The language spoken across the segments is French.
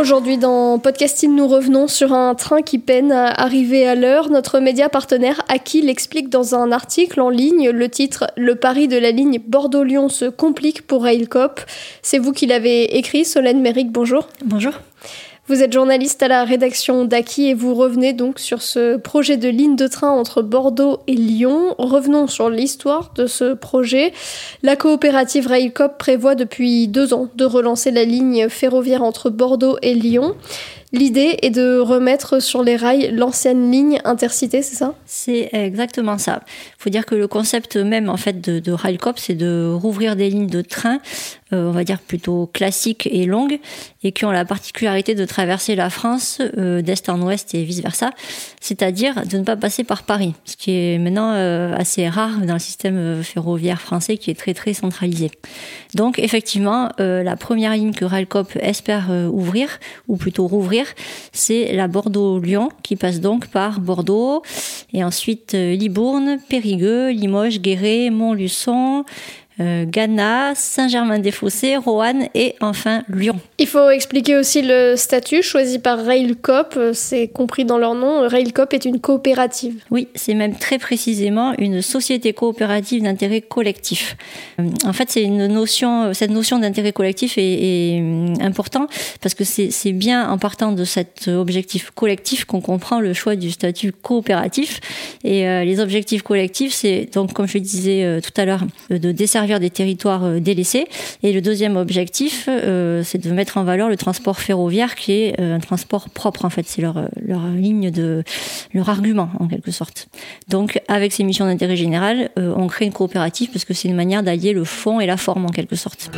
Aujourd'hui dans Podcasting, nous revenons sur un train qui peine à arriver à l'heure. Notre média partenaire Aki l'explique dans un article en ligne. Le titre Le pari de la ligne Bordeaux-Lyon se complique pour Railcop. C'est vous qui l'avez écrit, Solène Méric, bonjour. Bonjour. Vous êtes journaliste à la rédaction d'Aki et vous revenez donc sur ce projet de ligne de train entre Bordeaux et Lyon. Revenons sur l'histoire de ce projet. La coopérative Railcop prévoit depuis deux ans de relancer la ligne ferroviaire entre Bordeaux et Lyon. L'idée est de remettre sur les rails l'ancienne ligne intercité, c'est ça? C'est exactement ça. Il faut dire que le concept même en fait de, Railcop, c'est de rouvrir des lignes de train, euh, on va dire plutôt classiques et longues, et qui ont la particularité de traverser la France euh, d'est en ouest et vice versa, c'est-à-dire de ne pas passer par Paris, ce qui est maintenant euh, assez rare dans le système ferroviaire français qui est très très centralisé. Donc effectivement, la première ligne que Railcop espère ouvrir, ou plutôt rouvrir, c'est la Bordeaux-Lyon qui passe donc par Bordeaux. Et ensuite Libourne, Périgueux, Limoges, Guéret, Montluçon, euh, Ghana, Saint-Germain-des-Fossés, Roanne et enfin Lyon. Il faut expliquer aussi le statut choisi par Railcop, c'est compris dans leur nom. Railcop est une coopérative. Oui, c'est même très précisément une société coopérative d'intérêt collectif. Euh, en fait, c'est une notion, cette notion d'intérêt collectif est, est euh, important parce que c'est bien en partant de cet objectif collectif qu'on comprend le choix du statut coopératif. Et les objectifs collectifs, c'est donc, comme je disais tout à l'heure, de desservir des territoires délaissés. Et le deuxième objectif, euh, c'est de mettre en valeur le transport ferroviaire, qui est euh, un transport propre. En fait, c'est leur, leur ligne de leur argument en quelque sorte. Donc, avec ces missions d'intérêt général, euh, on crée une coopérative parce que c'est une manière d'allier le fond et la forme en quelque sorte.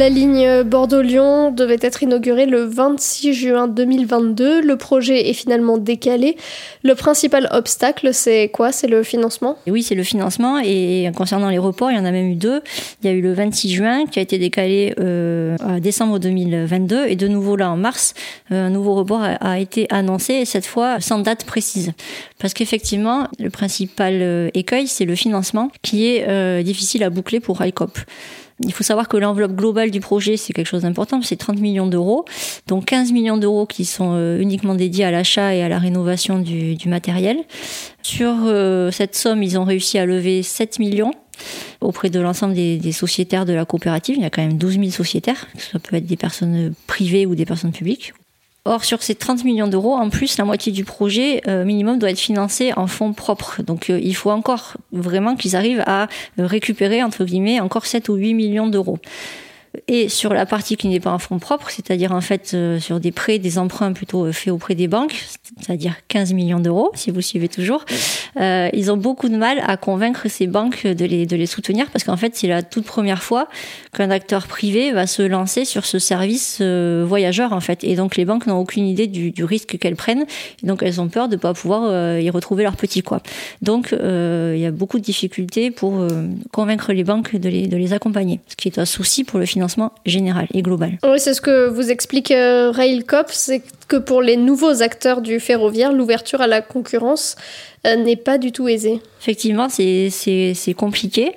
La ligne Bordeaux-Lyon devait être inaugurée le 26 juin 2022. Le projet est finalement décalé. Le principal obstacle, c'est quoi? C'est le financement? Oui, c'est le financement. Et concernant les reports, il y en a même eu deux. Il y a eu le 26 juin qui a été décalé euh, à décembre 2022. Et de nouveau là, en mars, euh, un nouveau report a, été annoncé, et cette fois sans date précise. Parce qu'effectivement, le principal euh, écueil, c'est le financement qui est euh, difficile à boucler pour Railcop. Il faut savoir que l'enveloppe globale du projet, c'est quelque chose d'important, c'est 30 millions d'euros, donc 15 millions d'euros qui sont euh, uniquement dédiés à l'achat et à la rénovation du, matériel. Sur euh, cette somme, ils ont réussi à lever 7 millions auprès de l'ensemble des, des, sociétaires de la coopérative. Il y a quand même 12 000 sociétaires, ça peut être des personnes privées ou des personnes publiques. Or, sur ces 30 millions d'euros, en plus, la moitié du projet euh, minimum doit être financé en fonds propres. Donc, euh, il faut encore vraiment qu'ils arrivent à récupérer, entre guillemets, encore 7 ou 8 millions d'euros. Et sur la partie qui n'est pas en fonds propres, c'est-à-dire en fait euh, sur des prêts, des emprunts plutôt euh, faits auprès des banques, c'est-à-dire 15 millions d'euros, si vous suivez toujours, euh, ils ont beaucoup de mal à convaincre ces banques de les, de les soutenir parce qu'en fait c'est la toute première fois qu'un acteur privé va se lancer sur ce service voyageur en fait. Et donc les banques n'ont aucune idée du, du risque qu'elles prennent et donc elles ont peur de pas pouvoir y retrouver leur petit quoi. Donc il y a beaucoup de difficultés pour convaincre les banques de les, de les accompagner, ce qui est un souci pour le financement financement général et global. Oui, c'est ce que vous explique Railcop, c'est que pour les nouveaux acteurs du ferroviaire, l'ouverture à la concurrence n'est pas du tout aisée. Effectivement, c'est compliqué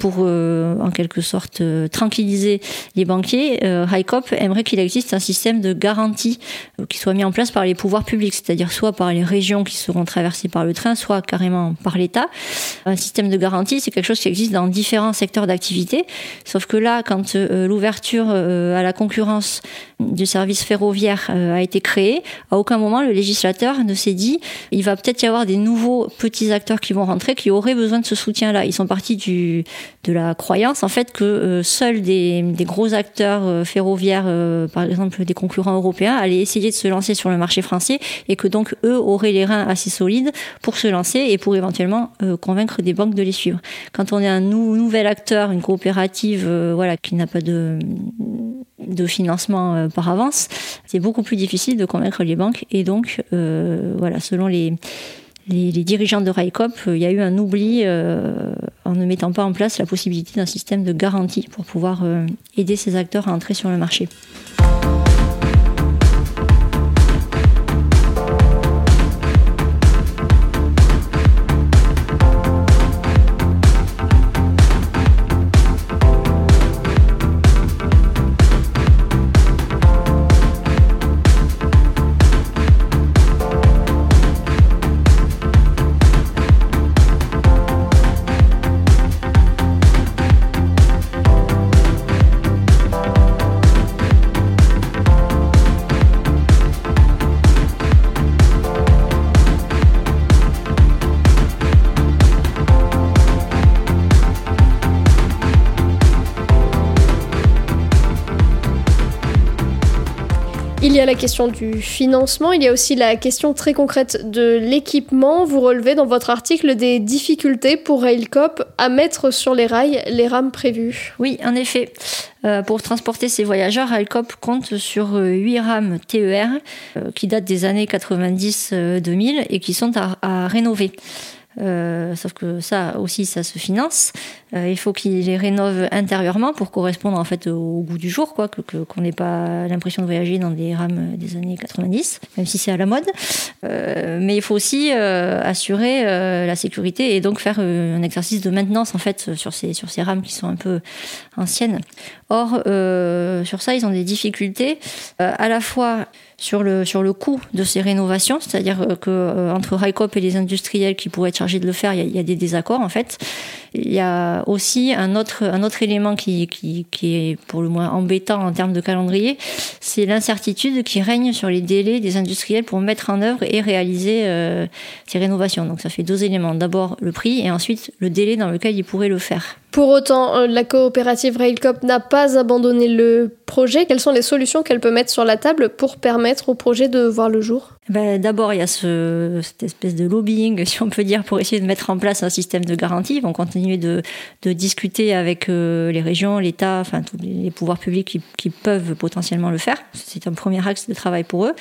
pour, euh, en quelque sorte, euh, tranquilliser les banquiers. Euh, HiCop aimerait qu'il existe un système de garantie qui soit mis en place par les pouvoirs publics, c'est-à-dire soit par les régions qui seront traversées par le train, soit carrément par l'État. Un système de garantie, c'est quelque chose qui existe dans différents secteurs d'activité, sauf que là, quand l'ouverture à la concurrence du service ferroviaire a été créée, à aucun moment le législateur ne s'est dit il va peut-être y avoir des nouveaux petits acteurs qui vont rentrer qui auraient besoin de ce soutien-là. Ils sont partis du, de la croyance en fait que euh, seuls des, des, gros acteurs euh, ferroviaires, euh, par exemple des concurrents européens, allaient essayer de se lancer sur le marché français et que donc eux auraient les reins assez solides pour se lancer et pour éventuellement convaincre des banques de les suivre. Quand on est un nouvel acteur, une coopérative, voilà, qui n'a pas de de financement par avance, c'est beaucoup plus difficile de convaincre les banques et donc voilà, selon les dirigeants de RAICOP, euh, il y a eu un oubli euh, en ne mettant pas en place la possibilité d'un système de garantie pour pouvoir euh, aider ces acteurs à entrer sur le marché. Il y a la question du financement, il y a aussi la question très concrète de l'équipement. Vous relevez dans votre article des difficultés pour Railcop à mettre sur les rails les rames prévues. Oui, en effet. Euh, pour transporter ces voyageurs, Railcop compte sur 8 euh, rames TER euh, qui datent des années 90-2000 et qui sont à rénover. Euh, sauf que ça aussi, ça se finance. Euh, il faut qu'ils les rénovent intérieurement pour correspondre en fait au goût du jour, quoi, que qu'on n'ait pas l'impression de voyager dans des rames des années 90, même si c'est à la mode. Euh, mais il faut aussi assurer la sécurité et donc faire un exercice de maintenance en fait sur ces sur ces rames qui sont un peu anciennes. Or, sur ça, ils ont des difficultés à la fois sur le, sur le coût de ces rénovations, c'est-à-dire que entre Raikop et les industriels qui pourraient être chargés de le faire, il y, a, des désaccords en fait. Il y a aussi un autre, un autre élément qui, qui, qui est pour le moins embêtant en termes de calendrier, c'est l'incertitude qui règne sur les délais des industriels pour mettre en œuvre et réaliser euh, ces rénovations. Donc ça fait deux éléments. D'abord le prix et ensuite le délai dans lequel ils pourraient le faire. Pour autant, euh, la coopérative Railcop n'a pas abandonné le projet. Quelles sont les solutions qu'elle peut mettre sur la table pour permettre au projet de voir le jour? Ben, D'abord, il y a ce, cette espèce de lobbying, si on peut dire, pour essayer de mettre en place un système de garantie. Ils vont continuer de, de discuter avec euh, les régions, l'État, enfin tous les pouvoirs publics qui, qui, peuvent potentiellement le faire. C'est un premier axe de travail pour eux.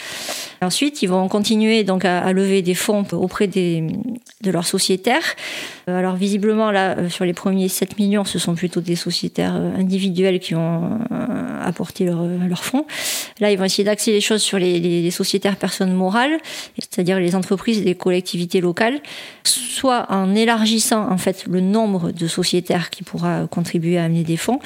Ensuite, ils vont continuer donc à, à lever des fonds auprès des, de leurs sociétaires. Euh, alors visiblement, là, sur les premiers 7 millions, ce sont plutôt des sociétaires euh, individuels qui ont euh, apporté leurs leur fonds. Là, ils vont essayer d'axer les choses sur les, les, sociétaires personnes morales, c'est-à-dire les entreprises et les collectivités locales, soit en élargissant en fait le nombre de sociétaires qui pourra contribuer à amener des fonds,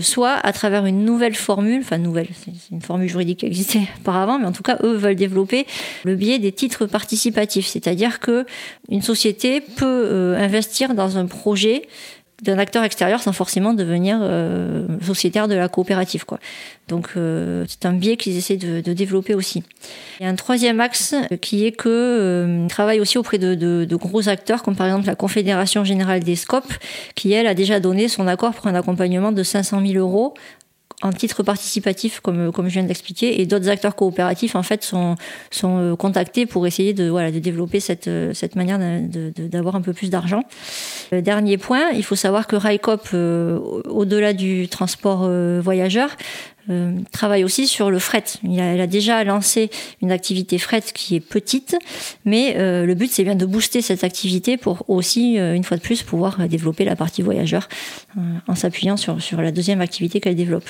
soit à travers une nouvelle formule, enfin nouvelle, c'est une formule juridique qui existait auparavant, mais en tout cas, eux veulent développer le biais des titres participatifs, c'est-à-dire que une société peut investir dans un projet d'un acteur extérieur sans forcément devenir euh, sociétaire de la coopérative. Quoi. Donc euh, c'est un biais qu'ils essaient de, développer aussi. Il y a un troisième axe qui est que euh, travaille aussi auprès de, gros acteurs comme par exemple la Confédération générale des SCOP qui elle a déjà donné son accord pour un accompagnement de 500 000 euros en titre participatif, comme, comme je viens d'expliquer, et d'autres acteurs coopératifs en fait sont, sont euh, contactés pour essayer de, voilà, de développer cette, euh, cette manière d'avoir un peu plus d'argent. Dernier point, il faut savoir que RICOP, euh, au-delà du transport voyageur, euh, travaille aussi sur le fret. Il a, elle a déjà lancé une activité fret qui est petite, mais euh, le but c'est bien de booster cette activité pour aussi, euh, une fois de plus, pouvoir développer la partie voyageur en s'appuyant sur, sur la deuxième activité qu'elle développe.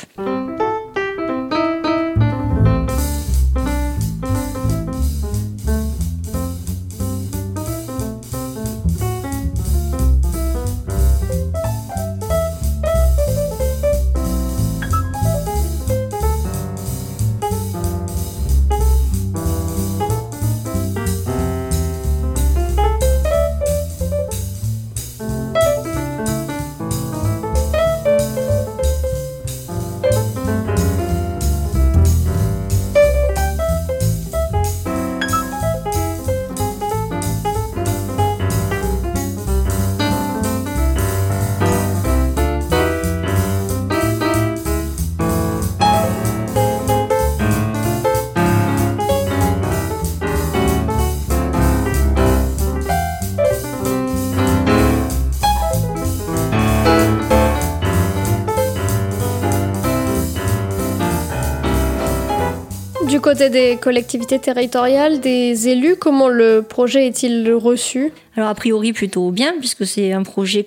Côté des collectivités territoriales, des élus, comment le projet est-il reçu? Alors a priori plutôt bien, puisque c'est un projet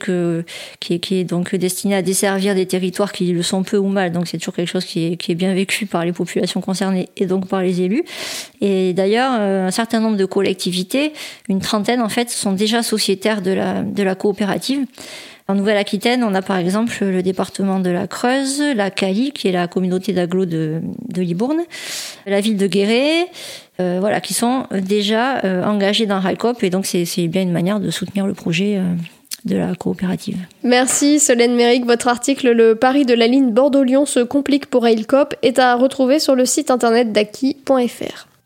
qui, est, donc destiné à desservir des territoires qui le sont peu ou mal, donc c'est toujours quelque chose qui est, bien vécu par les populations concernées et donc par les élus. Et d'ailleurs, euh, un certain nombre de collectivités, une trentaine en fait, sont déjà sociétaires de la coopérative. En Nouvelle-Aquitaine, on a par exemple le département de la Creuse, la Cali, qui est la communauté d'agglo de, Libourne, la ville de Guéret, euh, voilà, qui sont déjà euh, engagés dans RAICOP, et donc c'est bien une manière de soutenir le projet. Euh, de la coopérative. Merci Solène Méric. Votre article Le pari de la ligne Bordeaux-Lyon se complique pour Railcop est à retrouver sur le site internet d'Aki.fr.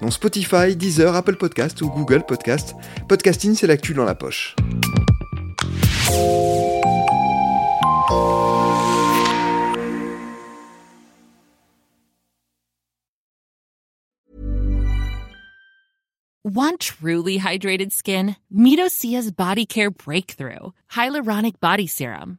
dont Spotify, Deezer, Apple Podcast ou Google Podcast. Podcasting, c'est l'actu dans la poche. Want truly hydrated skin? Medocia's Body Care Breakthrough Hyaluronic Body Serum.